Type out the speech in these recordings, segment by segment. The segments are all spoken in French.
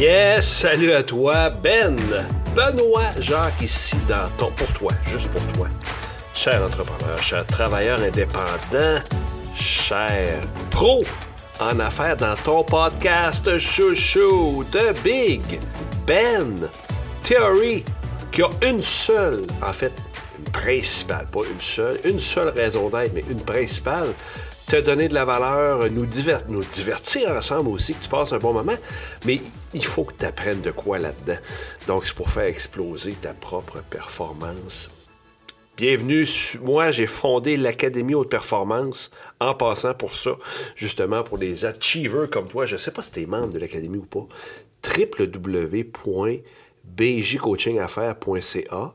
Yes, salut à toi, Ben. Benoît Jacques ici dans ton pour toi, juste pour toi. Cher entrepreneur, cher travailleur indépendant, cher pro en affaires dans ton podcast chouchou de Big Ben Theory qui a une seule, en fait, une principale, pas une seule, une seule raison d'être, mais une principale, te donner de la valeur, nous, divertir ensemble aussi, que tu passes un bon moment, mais il faut que tu apprennes de quoi là-dedans. Donc, c'est pour faire exploser ta propre performance. Bienvenue, moi j'ai fondé l'Académie Haute Performance en passant pour ça, justement pour des achievers comme toi. Je ne sais pas si tu es membre de l'Académie ou pas. www.bjcoachingaffaires.ca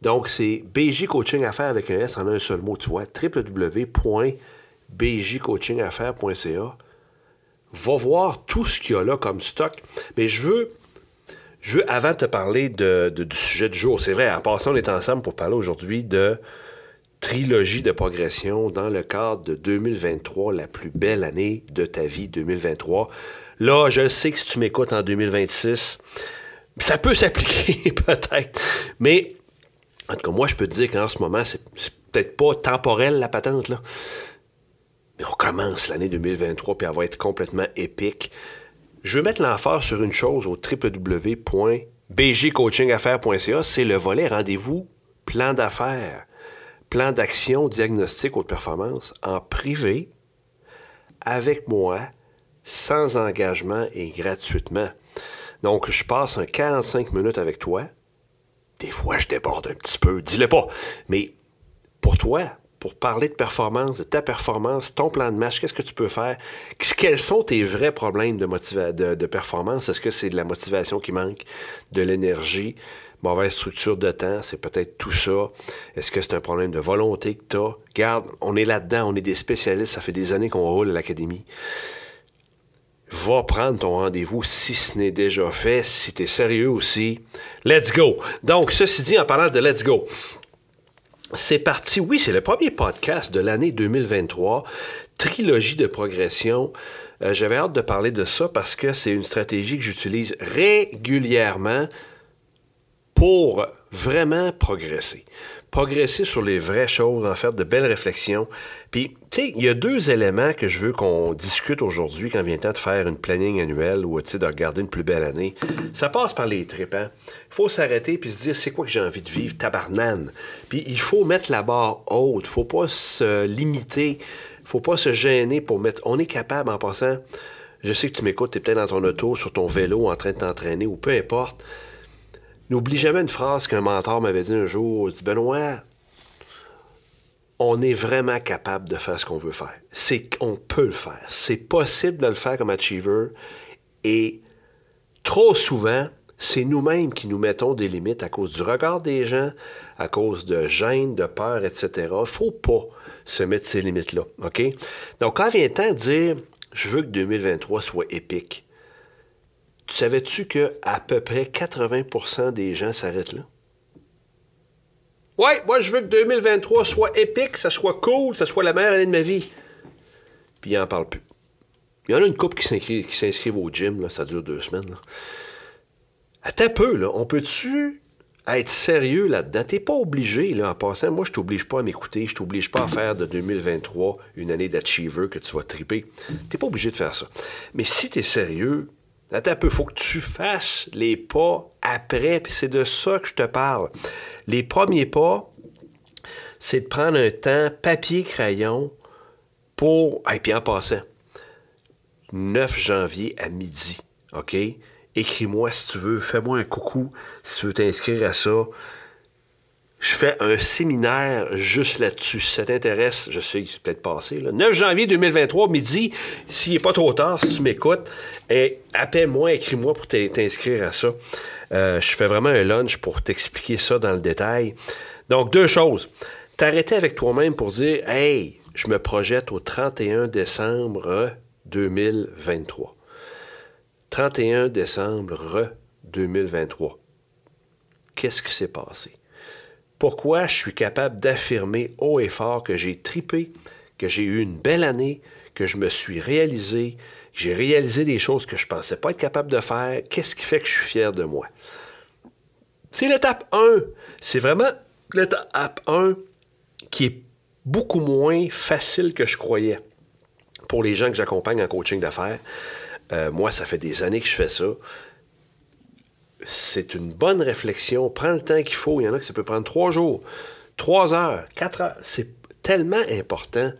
Donc c'est BJ Coaching Affaires avec un S en un seul mot, tu vois. www bjcoachingaffaires.ca. Va voir tout ce qu'il y a là comme stock. Mais je veux, je veux avant de te parler de, du sujet du jour, c'est vrai, en passant, on est ensemble pour parler aujourd'hui de trilogie de progression dans le cadre de 2023, la plus belle année de ta vie, 2023. Là, je sais que si tu m'écoutes en 2026, ça peut s'appliquer peut-être. Mais en tout cas, moi, je peux te dire qu'en ce moment, c'est peut-être pas temporel la patente. Là on commence l'année 2023 puis elle va être complètement épique. Je veux mettre l'emphase sur une chose au www.bgcoachingaffaires.ca, c'est le volet rendez-vous plan d'affaires, plan d'action, diagnostic haute performance en privé avec moi, sans engagement et gratuitement. Donc, je passe un 45 minutes avec toi. Des fois, je déborde un petit peu, dis-le pas. Mais pour toi, pour parler de performance, de ta performance, ton plan de match, qu'est-ce que tu peux faire? Quels sont tes vrais problèmes de, de, performance? Est-ce que c'est de la motivation qui manque, de l'énergie, mauvaise structure de temps? C'est peut-être tout ça? Est-ce que c'est un problème de volonté que tu as? Garde, on est là-dedans, on est des spécialistes, ça fait des années qu'on roule à l'académie. Va prendre ton rendez-vous si ce n'est déjà fait, si tu es sérieux aussi. Let's go! Donc, ceci dit, en parlant de let's go, c'est parti. Oui, c'est le premier podcast de l'année 2023. Trilogie de progression. Euh, j'avais hâte de parler de ça parce que c'est une stratégie que j'utilise régulièrement pour vraiment progresser progresser sur les vraies choses, en faire de belles réflexions. Puis, tu sais, il y a deux éléments que je veux qu'on discute aujourd'hui quand vient le temps de faire une planning annuelle ou, tu sais, de regarder une plus belle année. Ça passe par les tripes, hein? Il faut s'arrêter puis se dire, c'est quoi que j'ai envie de vivre? Tabarnane. Puis, il faut mettre la barre haute. faut pas se limiter. faut pas se gêner pour mettre... On est capable, en passant... Je sais que tu m'écoutes, tu es peut-être dans ton auto, sur ton vélo, en train de t'entraîner, ou peu importe. N'oublie jamais une phrase qu'un mentor m'avait dit un jour. Il dit Benoît, on est vraiment capable de faire ce qu'on veut faire. C'est qu'on peut le faire. C'est possible de le faire comme achiever. Et trop souvent, c'est nous-mêmes qui nous mettons des limites à cause du regard des gens, à cause de gêne, de peur, etc. Il faut pas se mettre ces limites-là. OK? Donc, quand vient le temps de dire je veux que 2023 soit épique, savais-tu que à peu près 80% des gens s'arrêtent là? Ouais, moi je veux que 2023 soit épique, ça soit cool, ça soit la meilleure année de ma vie. Puis ils n'en parlent plus. Il y en a une couple qui s'inscrivent au gym, là, ça dure deux semaines. Là. Attends peu, là. On peut-tu être sérieux là-dedans? T'es pas obligé, là, en passant. Moi, je t'oblige pas à m'écouter, je t'oblige pas à faire de 2023 une année d'achiever que tu vas triper. T'es pas obligé de faire ça. Mais si tu es sérieux, Attends un peu, faut que tu fasses les pas après, puis c'est de ça que je te parle. Les premiers pas, c'est de prendre un temps papier-crayon pour. Et puis en passant, 9 janvier à midi, OK? Écris-moi si tu veux, fais-moi un coucou si tu veux t'inscrire à ça je fais un séminaire juste là-dessus. Si ça t'intéresse, je sais que c'est peut-être passé. Là. 9 janvier 2023, midi, s'il n'est pas trop tard, si tu m'écoutes, appelle-moi, écris-moi pour t'inscrire à ça. Euh, je fais vraiment un lunch pour t'expliquer ça dans le détail. Donc, deux choses. T'arrêter avec toi-même pour dire Hey, je me projette au 31 décembre 2023. 31 décembre 2023. Qu'est-ce qui s'est passé? Pourquoi je suis capable d'affirmer haut et fort que j'ai tripé, que j'ai eu une belle année, que je me suis réalisé, J'ai réalisé des choses que je ne pensais pas être capable de faire. Qu'est-ce qui fait que je suis fier de moi? C'est l'étape 1. C'est vraiment l'étape 1 qui est beaucoup moins facile que je croyais pour les gens que j'accompagne en coaching d'affaires. Euh, moi, ça fait des années que je fais ça. C'est une bonne réflexion. Prends le temps qu'il faut. Il y en a que ça peut prendre trois jours, trois heures, quatre heures. C'est tellement important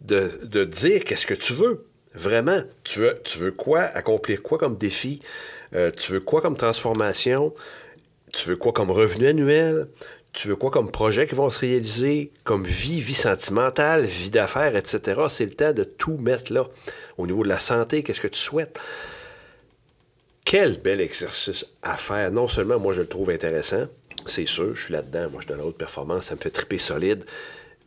de, de dire qu'est-ce que tu veux. Vraiment, tu veux, quoi? Accomplir quoi comme défi? Euh, tu veux quoi comme transformation? Tu veux quoi comme revenu annuel? Tu veux quoi comme projet qui vont se réaliser? Comme vie, vie sentimentale, vie d'affaires, etc. C'est le temps de tout mettre là. Au niveau de la santé, qu'est-ce que tu souhaites? Quel bel exercice à faire. Non seulement moi je le trouve intéressant, c'est sûr, je suis là-dedans, moi je dans la haute performance, ça me fait triper solide.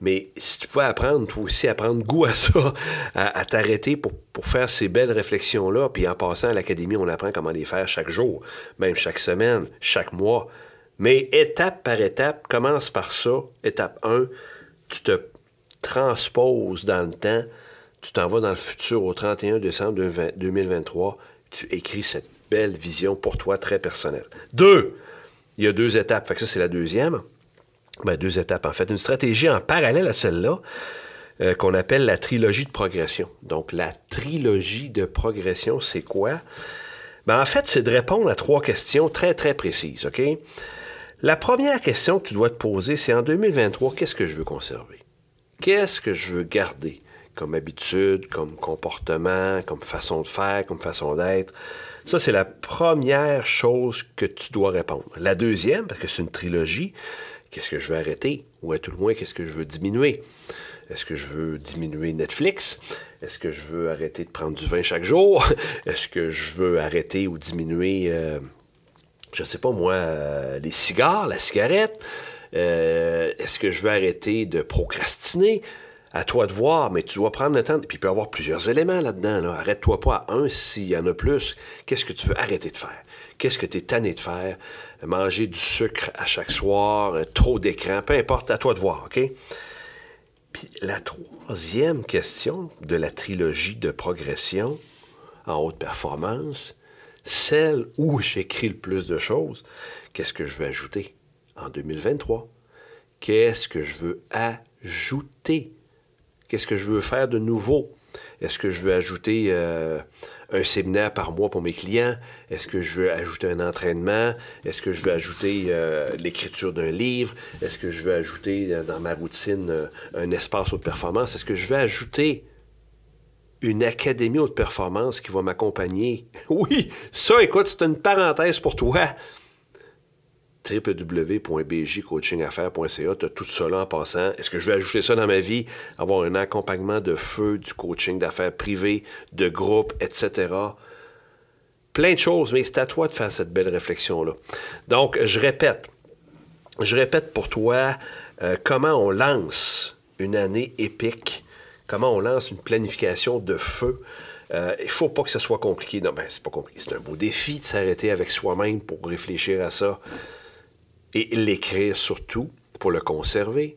Mais si tu pouvais apprendre, toi aussi, à prendre goût à ça, à, t'arrêter pour, faire ces belles réflexions-là, puis en passant à l'académie, on apprend comment les faire chaque jour, même chaque semaine, chaque mois. Mais étape par étape, commence par ça. Étape 1, tu te transposes dans le temps, tu t'en vas dans le futur au 31 décembre 2023, tu écris cette belle vision pour toi très personnelle. Deux, il y a deux étapes, fait que ça c'est la deuxième. Ben, deux étapes, en fait. Une stratégie en parallèle à celle-là, euh, qu'on appelle la trilogie de progression. Donc, la trilogie de progression, c'est quoi? Ben, en fait, c'est de répondre à trois questions très, très précises, OK? La première question que tu dois te poser, c'est en 2023, qu'est-ce que je veux conserver? Qu'est-ce que je veux garder? Comme habitude, comme comportement, comme façon de faire, comme façon d'être? Ça, c'est la première chose que tu dois répondre. La deuxième, parce que c'est une trilogie, Qu'est-ce que je veux arrêter? Ou à tout le moins, qu'est-ce que je veux diminuer? Est-ce que je veux diminuer Netflix? Est-ce que je veux arrêter de prendre du vin chaque jour? Est-ce que je veux arrêter ou diminuer, euh, je ne sais pas moi, euh, les cigares, la cigarette? Euh, est-ce que je veux arrêter de procrastiner? À toi de voir, mais tu dois prendre le temps. Puis il peut y avoir plusieurs éléments là-dedans. Arrête-toi pas à un s'il y en a plus. Qu'est-ce que tu veux arrêter de faire? Qu'est-ce que tu es tanné de faire? Manger du sucre à chaque soir, euh, trop d'écran, peu importe, à toi de voir, OK? Puis la troisième question de la trilogie de progression en haute performance, celle où j'écris le plus de choses, qu'est-ce que je veux ajouter en 2023? Qu'est-ce que je veux ajouter? Qu'est-ce que je veux faire de nouveau? Est-ce que je veux ajouter euh, un séminaire par mois pour mes clients? Est-ce que je veux ajouter un entraînement? Est-ce que je veux ajouter euh, l'écriture d'un livre? Est-ce que je veux ajouter euh, dans ma routine un espace haute performance? Est-ce que je veux ajouter une académie haute performance qui va m'accompagner? Oui, ça, écoute, c'est une parenthèse pour toi www.bjcoachingaffaires.ca. Tu as tout là en passant. Est-ce que je vais ajouter ça dans ma vie? Avoir un accompagnement de feu, du coaching d'affaires privé, de groupe, etc. Plein de choses, mais c'est à toi de faire cette belle réflexion-là. Donc, je répète, je répète pour toi euh, comment on lance une année épique, comment on lance une planification de feu? Euh, il faut pas que ce soit compliqué. Non, ben, c'est pas compliqué. C'est un beau défi de s'arrêter avec soi-même pour réfléchir à ça et l'écrire surtout pour le conserver,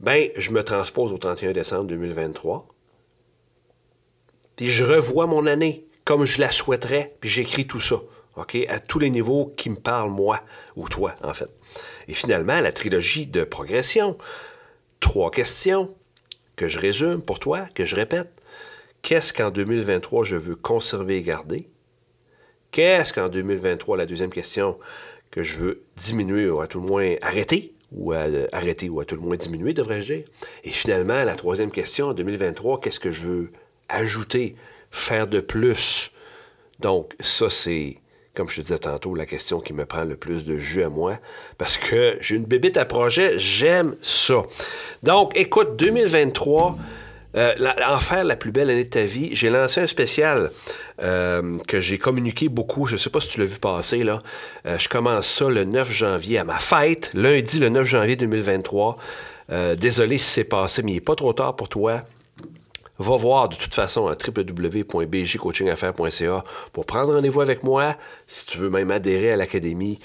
ben, je me transpose au 31 décembre 2023, puis je revois mon année comme je la souhaiterais, puis j'écris tout ça, OK, à tous les niveaux qui me parlent, moi, ou toi, en fait. Et finalement, la trilogie de progression, trois questions que je résume pour toi, que je répète. Qu'est-ce qu'en 2023 je veux conserver et garder? Qu'est-ce qu'en 2023, la deuxième question, que je veux diminuer ou à tout le moins arrêter, ou arrêter ou à tout le moins diminuer, devrais-je dire. Et finalement, la troisième question en 2023, qu'est-ce que je veux ajouter, faire de plus? Donc, ça, c'est, comme je te disais tantôt, la question qui me prend le plus de jus à moi, parce que j'ai une bébite à projet, j'aime ça. Donc, écoute, 2023, euh, en faire la plus belle année de ta vie, j'ai lancé un spécial euh, que j'ai communiqué beaucoup. Je ne sais pas si tu l'as vu passer. là. Euh, je commence ça le 9 janvier à ma fête, lundi le 9 janvier 2023. désolé si c'est passé, mais il n'est pas trop tard pour toi. Va voir de toute façon à www.bjcoachingaffaires.ca pour prendre rendez-vous avec moi. Si tu veux même adhérer à l'académie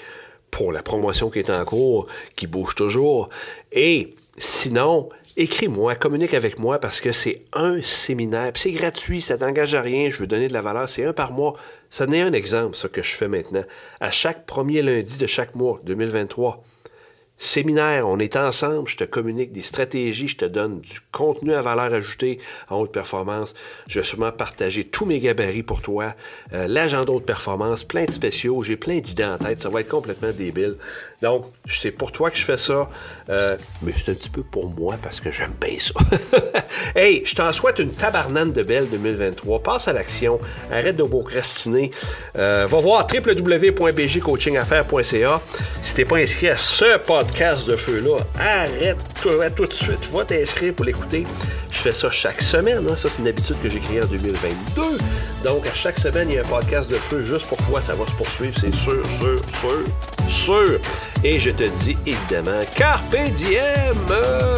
pour la promotion qui est en cours, qui bouge toujours. Et Sinon, écris-moi, communique avec moi parce que c'est un séminaire. C'est gratuit, ça t'engage à rien, je veux donner de la valeur. C'est un par mois. Ça n'est un exemple, ce que je fais maintenant. À chaque premier lundi de chaque mois, 2023 séminaire, on est ensemble, je te communique des stratégies, je te donne du contenu à valeur ajoutée en haute performance. Je vais sûrement partager tous mes gabarits pour toi, euh, l'agenda haute performance, plein de spéciaux, j'ai plein d'idées en tête, ça va être complètement débile. Donc, c'est pour toi que je fais ça, euh, mais c'est un petit peu pour moi parce que j'aime bien ça. hey, je t'en souhaite une tabarnane de belle 2023. Passe à l'action, arrête de procrastiner. Euh, va voir www.bgcoachingaffaires.ca. Si t'es pas inscrit à ce podcast, de feu-là, tout de suite. Va t'inscrire pour l'écouter. Je fais ça chaque semaine. Hein. Ça, c'est une habitude que j'ai créée en 2022. Donc, à chaque semaine, il y a un podcast de feu juste pour toi. Ça va se poursuivre, c'est sûr, sûr, sûr, sûr. Et je te dis évidemment, Carpe Diem!